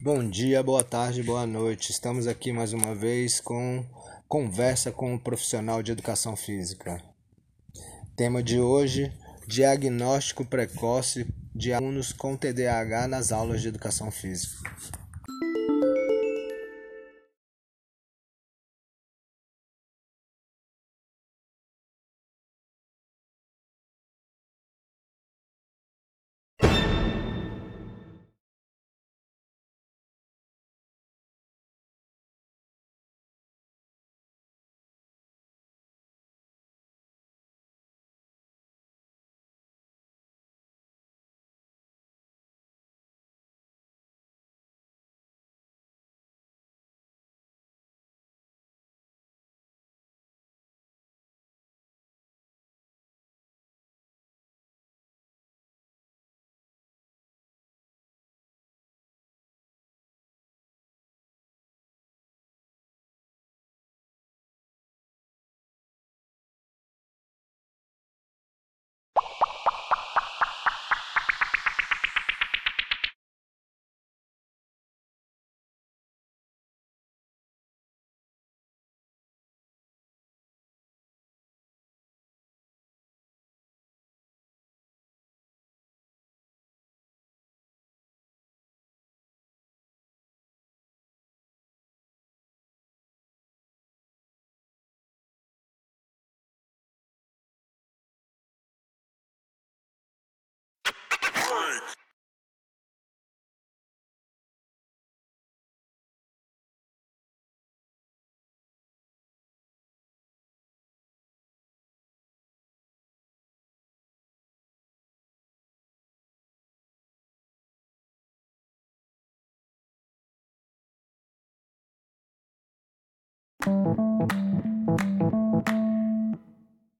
Bom dia, boa tarde, boa noite. Estamos aqui mais uma vez com conversa com um profissional de educação física. Tema de hoje: diagnóstico precoce de alunos com TDAH nas aulas de educação física.